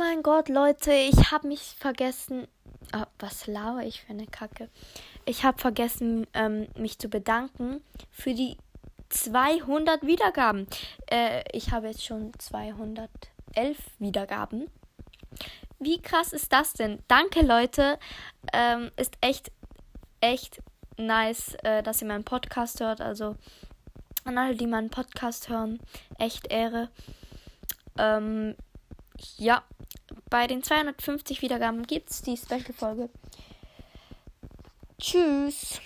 mein Gott, Leute, ich habe mich vergessen. Oh, was laue ich für eine Kacke? Ich habe vergessen, ähm, mich zu bedanken für die 200 Wiedergaben. Äh, ich habe jetzt schon 211 Wiedergaben. Wie krass ist das denn? Danke, Leute. Ähm, ist echt, echt nice, äh, dass ihr meinen Podcast hört. Also an alle, die meinen Podcast hören, echt Ehre. Ähm, ja, bei den 250 Wiedergaben gibt es die Special-Folge. Tschüss.